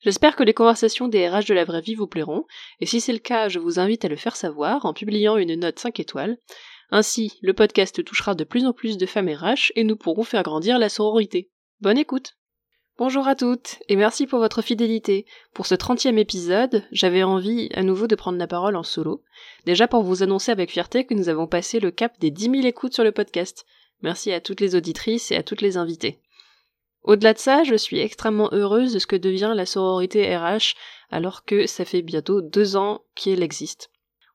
J'espère que les conversations des RH de la vraie vie vous plairont, et si c'est le cas, je vous invite à le faire savoir en publiant une note 5 étoiles. Ainsi, le podcast touchera de plus en plus de femmes RH et nous pourrons faire grandir la sororité. Bonne écoute Bonjour à toutes, et merci pour votre fidélité. Pour ce 30e épisode, j'avais envie à nouveau de prendre la parole en solo. Déjà pour vous annoncer avec fierté que nous avons passé le cap des 10 000 écoutes sur le podcast. Merci à toutes les auditrices et à toutes les invitées. Au-delà de ça, je suis extrêmement heureuse de ce que devient la sororité RH alors que ça fait bientôt deux ans qu'elle existe.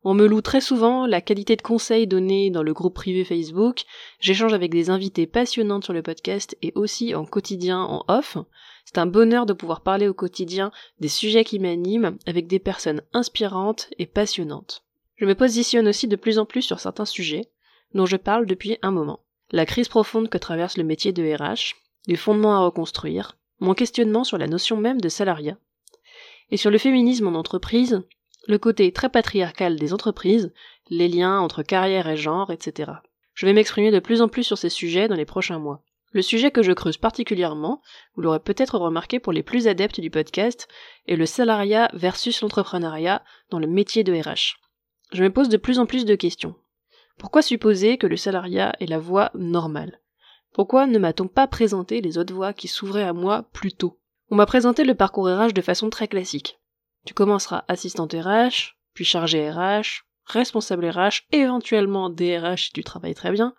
On me loue très souvent la qualité de conseils donnés dans le groupe privé Facebook, j'échange avec des invités passionnantes sur le podcast et aussi en quotidien en off. C'est un bonheur de pouvoir parler au quotidien des sujets qui m'animent avec des personnes inspirantes et passionnantes. Je me positionne aussi de plus en plus sur certains sujets dont je parle depuis un moment. La crise profonde que traverse le métier de RH, les fondements à reconstruire, mon questionnement sur la notion même de salariat, et sur le féminisme en entreprise, le côté très patriarcal des entreprises, les liens entre carrière et genre, etc. Je vais m'exprimer de plus en plus sur ces sujets dans les prochains mois. Le sujet que je creuse particulièrement, vous l'aurez peut-être remarqué pour les plus adeptes du podcast, est le salariat versus l'entrepreneuriat dans le métier de RH. Je me pose de plus en plus de questions. Pourquoi supposer que le salariat est la voie normale? Pourquoi ne m'a-t-on pas présenté les autres voies qui s'ouvraient à moi plus tôt? On m'a présenté le parcours RH de façon très classique. Tu commenceras assistante RH, puis chargé RH, responsable RH, éventuellement DRH si tu travailles très bien,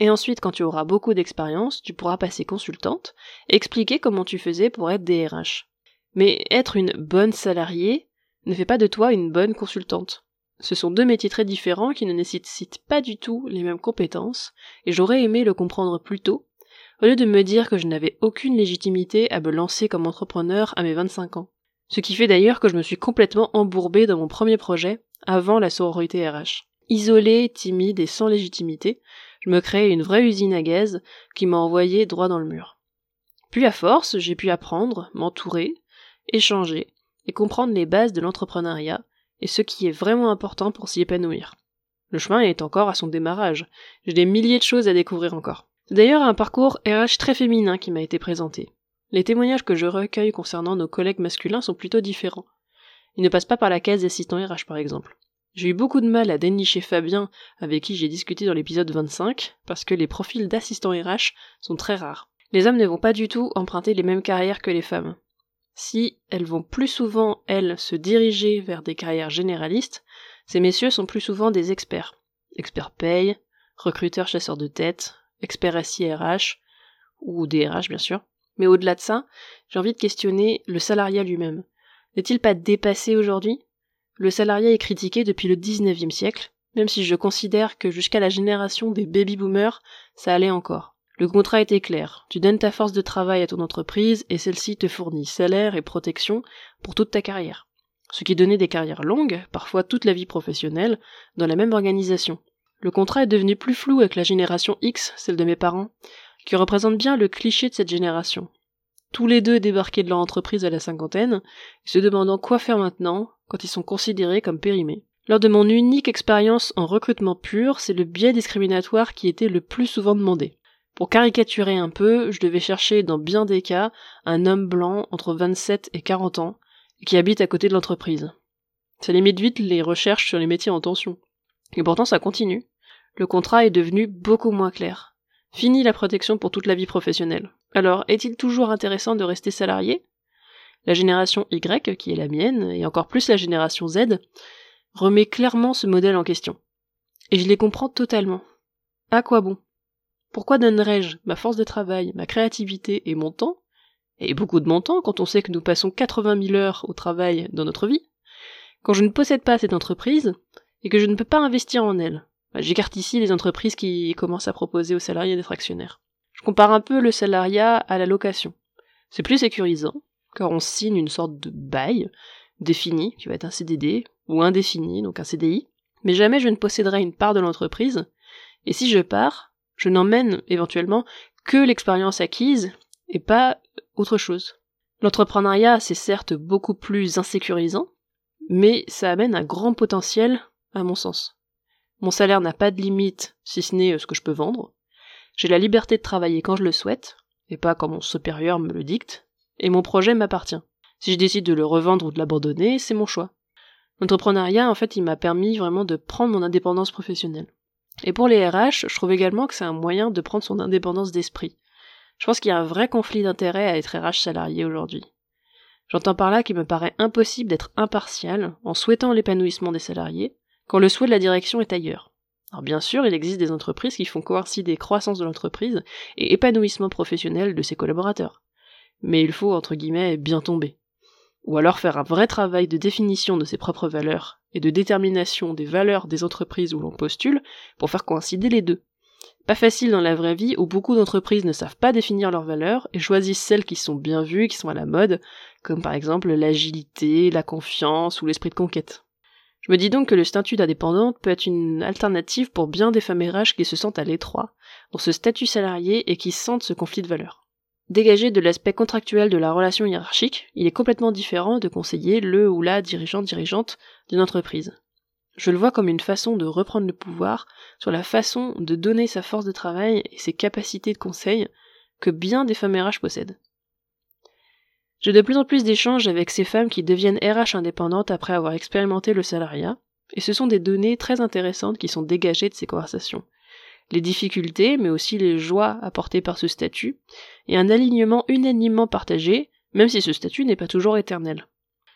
et ensuite quand tu auras beaucoup d'expérience, tu pourras passer consultante expliquer comment tu faisais pour être DRH. Mais être une bonne salariée ne fait pas de toi une bonne consultante. Ce sont deux métiers très différents qui ne nécessitent pas du tout les mêmes compétences, et j'aurais aimé le comprendre plus tôt, au lieu de me dire que je n'avais aucune légitimité à me lancer comme entrepreneur à mes 25 ans. Ce qui fait d'ailleurs que je me suis complètement embourbée dans mon premier projet, avant la sororité RH. Isolée, timide et sans légitimité, je me créais une vraie usine à gaz qui m'a envoyé droit dans le mur. Puis à force, j'ai pu apprendre, m'entourer, échanger et comprendre les bases de l'entrepreneuriat, et ce qui est vraiment important pour s'y épanouir. Le chemin est encore à son démarrage. J'ai des milliers de choses à découvrir encore. D'ailleurs un parcours RH très féminin qui m'a été présenté. Les témoignages que je recueille concernant nos collègues masculins sont plutôt différents. Ils ne passent pas par la case d'assistant RH par exemple. J'ai eu beaucoup de mal à dénicher Fabien, avec qui j'ai discuté dans l'épisode 25, parce que les profils d'assistants RH sont très rares. Les hommes ne vont pas du tout emprunter les mêmes carrières que les femmes si elles vont plus souvent, elles, se diriger vers des carrières généralistes, ces messieurs sont plus souvent des experts. Experts paye, recruteurs chasseurs de tête, experts SIRH, ou DRH bien sûr. Mais au-delà de ça, j'ai envie de questionner le salariat lui-même. N'est-il pas dépassé aujourd'hui? Le salariat est critiqué depuis le 19e siècle, même si je considère que jusqu'à la génération des baby-boomers, ça allait encore. Le contrat était clair. Tu donnes ta force de travail à ton entreprise et celle-ci te fournit salaire et protection pour toute ta carrière. Ce qui donnait des carrières longues, parfois toute la vie professionnelle, dans la même organisation. Le contrat est devenu plus flou avec la génération X, celle de mes parents, qui représente bien le cliché de cette génération. Tous les deux débarqués de leur entreprise à la cinquantaine, se demandant quoi faire maintenant quand ils sont considérés comme périmés. Lors de mon unique expérience en recrutement pur, c'est le biais discriminatoire qui était le plus souvent demandé. Pour caricaturer un peu, je devais chercher dans bien des cas un homme blanc entre 27 et 40 ans qui habite à côté de l'entreprise. Ça limite vite les recherches sur les métiers en tension. Et pourtant ça continue. Le contrat est devenu beaucoup moins clair. Fini la protection pour toute la vie professionnelle. Alors, est-il toujours intéressant de rester salarié? La génération Y, qui est la mienne, et encore plus la génération Z, remet clairement ce modèle en question. Et je les comprends totalement. À quoi bon? Pourquoi donnerais-je ma force de travail, ma créativité et mon temps, et beaucoup de mon temps quand on sait que nous passons 80 000 heures au travail dans notre vie, quand je ne possède pas cette entreprise et que je ne peux pas investir en elle. Bah, J'écarte ici les entreprises qui commencent à proposer aux salariés d'être actionnaires. Je compare un peu le salariat à la location. C'est plus sécurisant, car on signe une sorte de bail défini, qui va être un CDD, ou indéfini, donc un CDI, mais jamais je ne posséderai une part de l'entreprise, et si je pars, je n'emmène éventuellement que l'expérience acquise et pas autre chose. L'entrepreneuriat, c'est certes beaucoup plus insécurisant, mais ça amène un grand potentiel, à mon sens. Mon salaire n'a pas de limite, si ce n'est euh, ce que je peux vendre. J'ai la liberté de travailler quand je le souhaite, et pas quand mon supérieur me le dicte, et mon projet m'appartient. Si je décide de le revendre ou de l'abandonner, c'est mon choix. L'entrepreneuriat, en fait, il m'a permis vraiment de prendre mon indépendance professionnelle. Et pour les RH, je trouve également que c'est un moyen de prendre son indépendance d'esprit. Je pense qu'il y a un vrai conflit d'intérêt à être RH salarié aujourd'hui. J'entends par là qu'il me paraît impossible d'être impartial en souhaitant l'épanouissement des salariés, quand le souhait de la direction est ailleurs. Alors bien sûr, il existe des entreprises qui font coïncider croissance de l'entreprise et épanouissement professionnel de ses collaborateurs. Mais il faut, entre guillemets, bien tomber. Ou alors faire un vrai travail de définition de ses propres valeurs et de détermination des valeurs des entreprises où l'on postule pour faire coïncider les deux. Pas facile dans la vraie vie où beaucoup d'entreprises ne savent pas définir leurs valeurs et choisissent celles qui sont bien vues, qui sont à la mode, comme par exemple l'agilité, la confiance ou l'esprit de conquête. Je me dis donc que le statut d'indépendante peut être une alternative pour bien des femmes RH qui se sentent à l'étroit dans ce statut salarié et qui sentent ce conflit de valeurs. Dégagé de l'aspect contractuel de la relation hiérarchique, il est complètement différent de conseiller le ou la dirigeante dirigeante d'une entreprise. Je le vois comme une façon de reprendre le pouvoir sur la façon de donner sa force de travail et ses capacités de conseil que bien des femmes RH possèdent. J'ai de plus en plus d'échanges avec ces femmes qui deviennent RH indépendantes après avoir expérimenté le salariat, et ce sont des données très intéressantes qui sont dégagées de ces conversations. Les difficultés, mais aussi les joies apportées par ce statut, et un alignement unanimement partagé, même si ce statut n'est pas toujours éternel.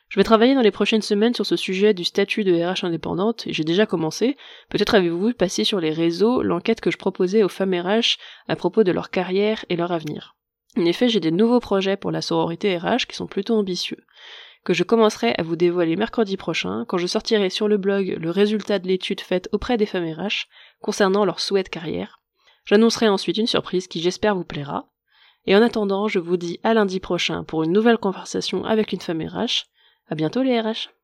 Je vais travailler dans les prochaines semaines sur ce sujet du statut de RH indépendante, et j'ai déjà commencé. Peut-être avez-vous vu passer sur les réseaux l'enquête que je proposais aux femmes RH à propos de leur carrière et leur avenir. En effet, j'ai des nouveaux projets pour la sororité RH qui sont plutôt ambitieux, que je commencerai à vous dévoiler mercredi prochain quand je sortirai sur le blog le résultat de l'étude faite auprès des femmes RH concernant leur souhait de carrière. J'annoncerai ensuite une surprise qui j'espère vous plaira. Et en attendant, je vous dis à lundi prochain pour une nouvelle conversation avec une femme RH. À bientôt les RH.